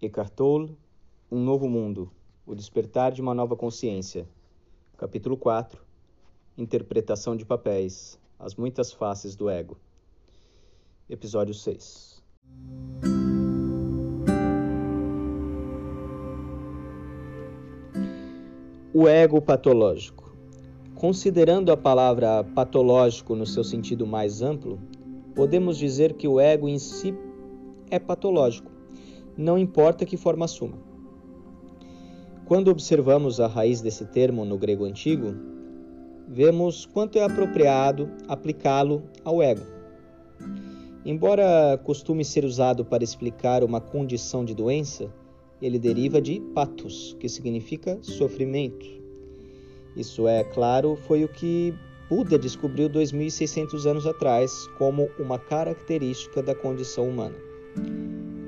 Eckhart Tolle, Um Novo Mundo, O Despertar de uma Nova Consciência. Capítulo 4 Interpretação de Papéis, As Muitas Faces do Ego. Episódio 6 O ego patológico. Considerando a palavra patológico no seu sentido mais amplo, podemos dizer que o ego em si é patológico não importa que forma assuma. Quando observamos a raiz desse termo no grego antigo, vemos quanto é apropriado aplicá-lo ao ego. Embora costume ser usado para explicar uma condição de doença, ele deriva de patos, que significa sofrimento. Isso é, claro, foi o que Buda descobriu 2600 anos atrás como uma característica da condição humana.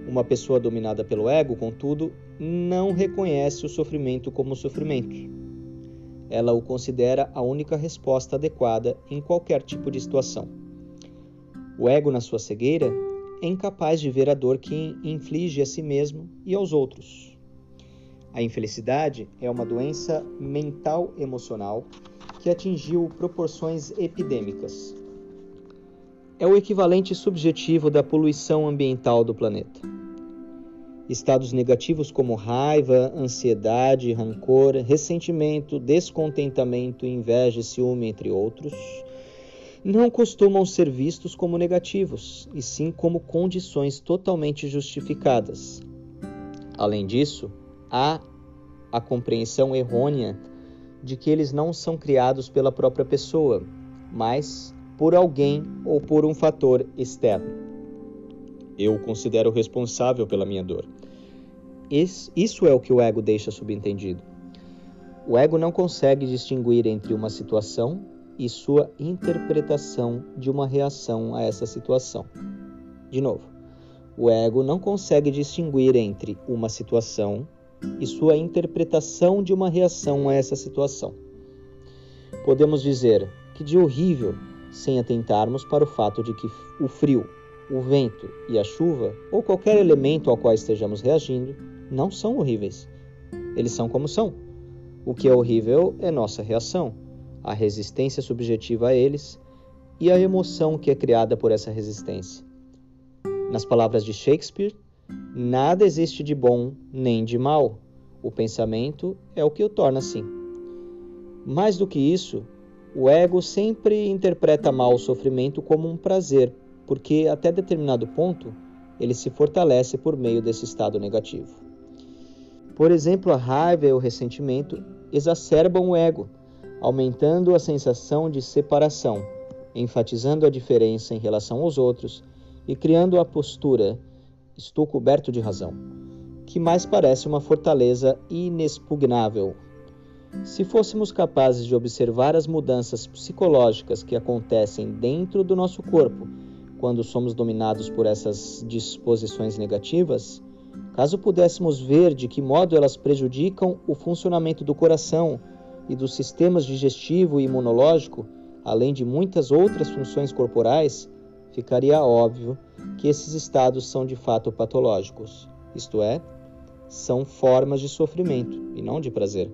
Uma pessoa dominada pelo ego, contudo, não reconhece o sofrimento como sofrimento. Ela o considera a única resposta adequada em qualquer tipo de situação. O ego, na sua cegueira, é incapaz de ver a dor que inflige a si mesmo e aos outros. A infelicidade é uma doença mental emocional que atingiu proporções epidêmicas. É o equivalente subjetivo da poluição ambiental do planeta. Estados negativos como raiva, ansiedade, rancor, ressentimento, descontentamento, inveja ciúme, entre outros, não costumam ser vistos como negativos, e sim como condições totalmente justificadas. Além disso, há a compreensão errônea de que eles não são criados pela própria pessoa, mas por alguém ou por um fator externo. Eu o considero responsável pela minha dor. Isso é o que o ego deixa subentendido. O ego não consegue distinguir entre uma situação e sua interpretação de uma reação a essa situação. De novo, o ego não consegue distinguir entre uma situação e sua interpretação de uma reação a essa situação. Podemos dizer que de horrível sem atentarmos para o fato de que o frio o vento e a chuva, ou qualquer elemento ao qual estejamos reagindo, não são horríveis. Eles são como são. O que é horrível é nossa reação, a resistência subjetiva a eles e a emoção que é criada por essa resistência. Nas palavras de Shakespeare, nada existe de bom nem de mal. O pensamento é o que o torna assim. Mais do que isso, o ego sempre interpreta mal o sofrimento como um prazer porque até determinado ponto ele se fortalece por meio desse estado negativo. Por exemplo, a raiva e o ressentimento exacerbam o ego, aumentando a sensação de separação, enfatizando a diferença em relação aos outros e criando a postura estou coberto de razão, que mais parece uma fortaleza inexpugnável. Se fôssemos capazes de observar as mudanças psicológicas que acontecem dentro do nosso corpo quando somos dominados por essas disposições negativas, caso pudéssemos ver de que modo elas prejudicam o funcionamento do coração e dos sistemas digestivo e imunológico, além de muitas outras funções corporais, ficaria óbvio que esses estados são de fato patológicos, isto é, são formas de sofrimento e não de prazer.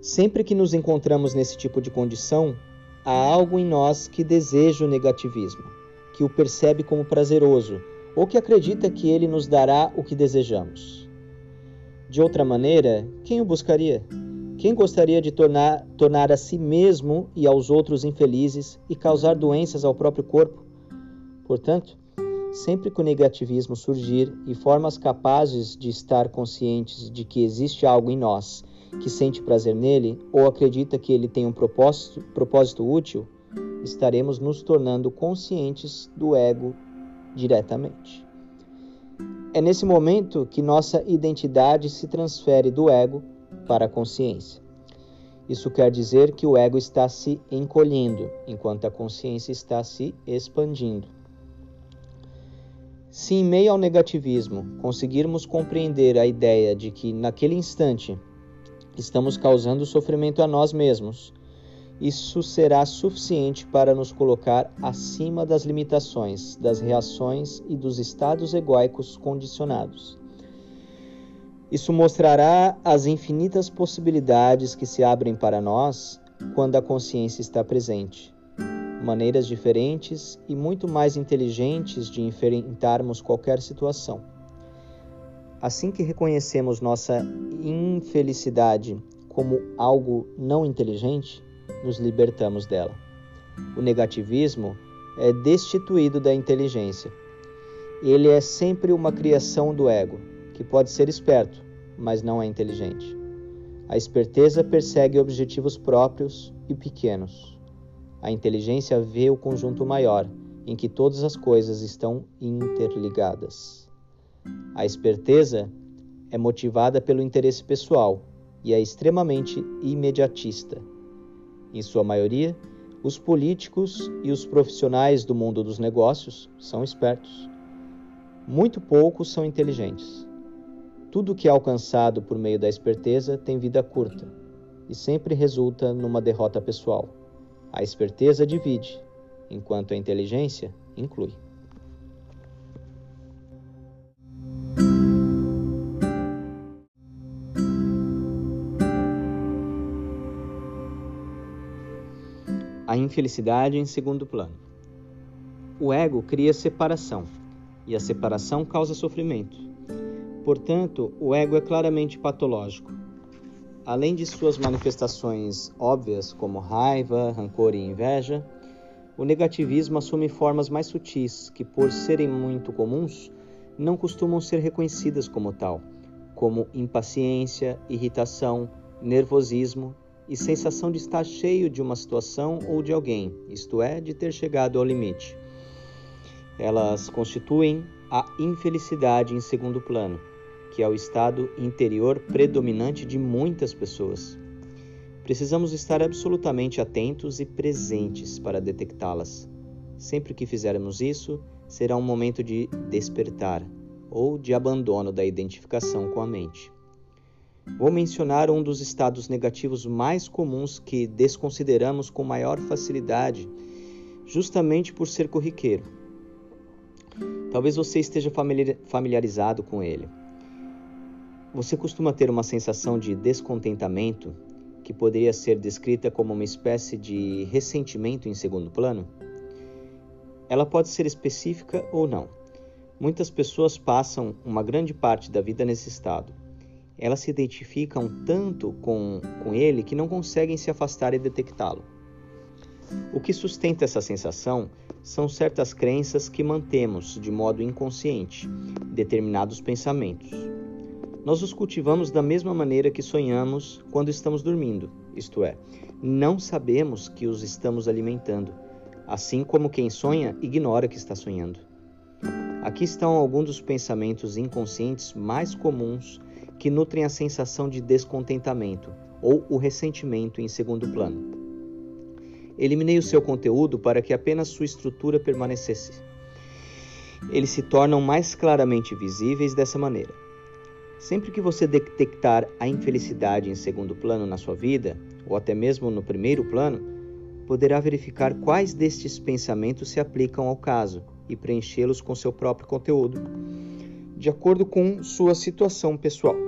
Sempre que nos encontramos nesse tipo de condição, há algo em nós que deseja o negativismo, que o percebe como prazeroso ou que acredita que ele nos dará o que desejamos. De outra maneira, quem o buscaria? Quem gostaria de tornar, tornar a si mesmo e aos outros infelizes e causar doenças ao próprio corpo? Portanto, sempre que o negativismo surgir e formas capazes de estar conscientes de que existe algo em nós que sente prazer nele ou acredita que ele tem um propósito, propósito útil, estaremos nos tornando conscientes do ego diretamente. É nesse momento que nossa identidade se transfere do ego para a consciência. Isso quer dizer que o ego está se encolhendo, enquanto a consciência está se expandindo. Se em meio ao negativismo conseguirmos compreender a ideia de que naquele instante estamos causando sofrimento a nós mesmos isso será suficiente para nos colocar acima das limitações, das reações e dos estados egóicos condicionados. Isso mostrará as infinitas possibilidades que se abrem para nós quando a consciência está presente. Maneiras diferentes e muito mais inteligentes de enfrentarmos qualquer situação. Assim que reconhecemos nossa infelicidade como algo não inteligente, nos libertamos dela. O negativismo é destituído da inteligência. Ele é sempre uma criação do ego, que pode ser esperto, mas não é inteligente. A esperteza persegue objetivos próprios e pequenos. A inteligência vê o conjunto maior, em que todas as coisas estão interligadas. A esperteza é motivada pelo interesse pessoal e é extremamente imediatista. Em sua maioria, os políticos e os profissionais do mundo dos negócios são espertos. Muito poucos são inteligentes. Tudo que é alcançado por meio da esperteza tem vida curta e sempre resulta numa derrota pessoal. A esperteza divide, enquanto a inteligência inclui. Infelicidade em segundo plano. O ego cria separação, e a separação causa sofrimento. Portanto, o ego é claramente patológico. Além de suas manifestações óbvias, como raiva, rancor e inveja, o negativismo assume formas mais sutis que, por serem muito comuns, não costumam ser reconhecidas como tal, como impaciência, irritação, nervosismo e sensação de estar cheio de uma situação ou de alguém, isto é, de ter chegado ao limite. Elas constituem a infelicidade em segundo plano, que é o estado interior predominante de muitas pessoas. Precisamos estar absolutamente atentos e presentes para detectá-las. Sempre que fizermos isso, será um momento de despertar ou de abandono da identificação com a mente. Vou mencionar um dos estados negativos mais comuns que desconsideramos com maior facilidade, justamente por ser corriqueiro. Talvez você esteja familiarizado com ele. Você costuma ter uma sensação de descontentamento que poderia ser descrita como uma espécie de ressentimento em segundo plano? Ela pode ser específica ou não. Muitas pessoas passam uma grande parte da vida nesse estado elas se identificam tanto com, com ele que não conseguem se afastar e detectá-lo. O que sustenta essa sensação são certas crenças que mantemos de modo inconsciente, determinados pensamentos. Nós os cultivamos da mesma maneira que sonhamos quando estamos dormindo, isto é, não sabemos que os estamos alimentando, assim como quem sonha ignora que está sonhando. Aqui estão alguns dos pensamentos inconscientes mais comuns que nutrem a sensação de descontentamento ou o ressentimento em segundo plano. Eliminei o seu conteúdo para que apenas sua estrutura permanecesse. Eles se tornam mais claramente visíveis dessa maneira. Sempre que você detectar a infelicidade em segundo plano na sua vida, ou até mesmo no primeiro plano, poderá verificar quais destes pensamentos se aplicam ao caso e preenchê-los com seu próprio conteúdo, de acordo com sua situação pessoal.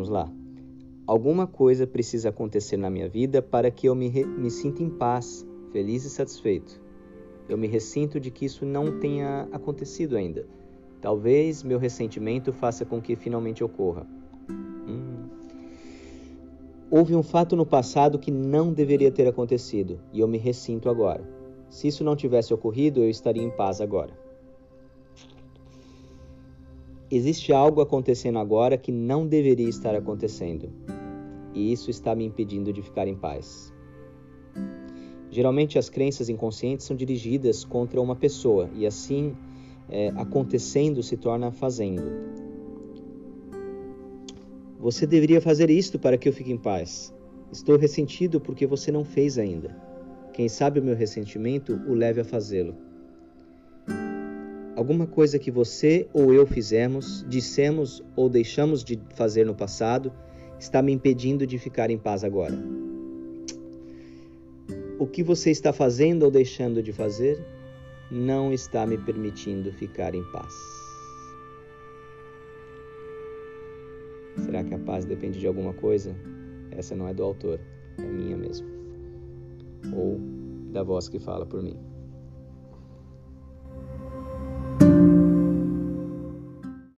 Vamos lá. Alguma coisa precisa acontecer na minha vida para que eu me, me sinta em paz, feliz e satisfeito. Eu me ressinto de que isso não tenha acontecido ainda. Talvez meu ressentimento faça com que finalmente ocorra. Hum. Houve um fato no passado que não deveria ter acontecido e eu me ressinto agora. Se isso não tivesse ocorrido, eu estaria em paz agora. Existe algo acontecendo agora que não deveria estar acontecendo, e isso está me impedindo de ficar em paz. Geralmente, as crenças inconscientes são dirigidas contra uma pessoa, e assim, é, acontecendo se torna fazendo. Você deveria fazer isto para que eu fique em paz. Estou ressentido porque você não fez ainda. Quem sabe o meu ressentimento o leve a fazê-lo. Alguma coisa que você ou eu fizemos, dissemos ou deixamos de fazer no passado está me impedindo de ficar em paz agora. o que você está fazendo ou deixando de fazer não está me permitindo ficar em paz. Será que a paz depende de alguma coisa? Essa não é do autor, é minha mesmo. Ou da voz que fala por mim.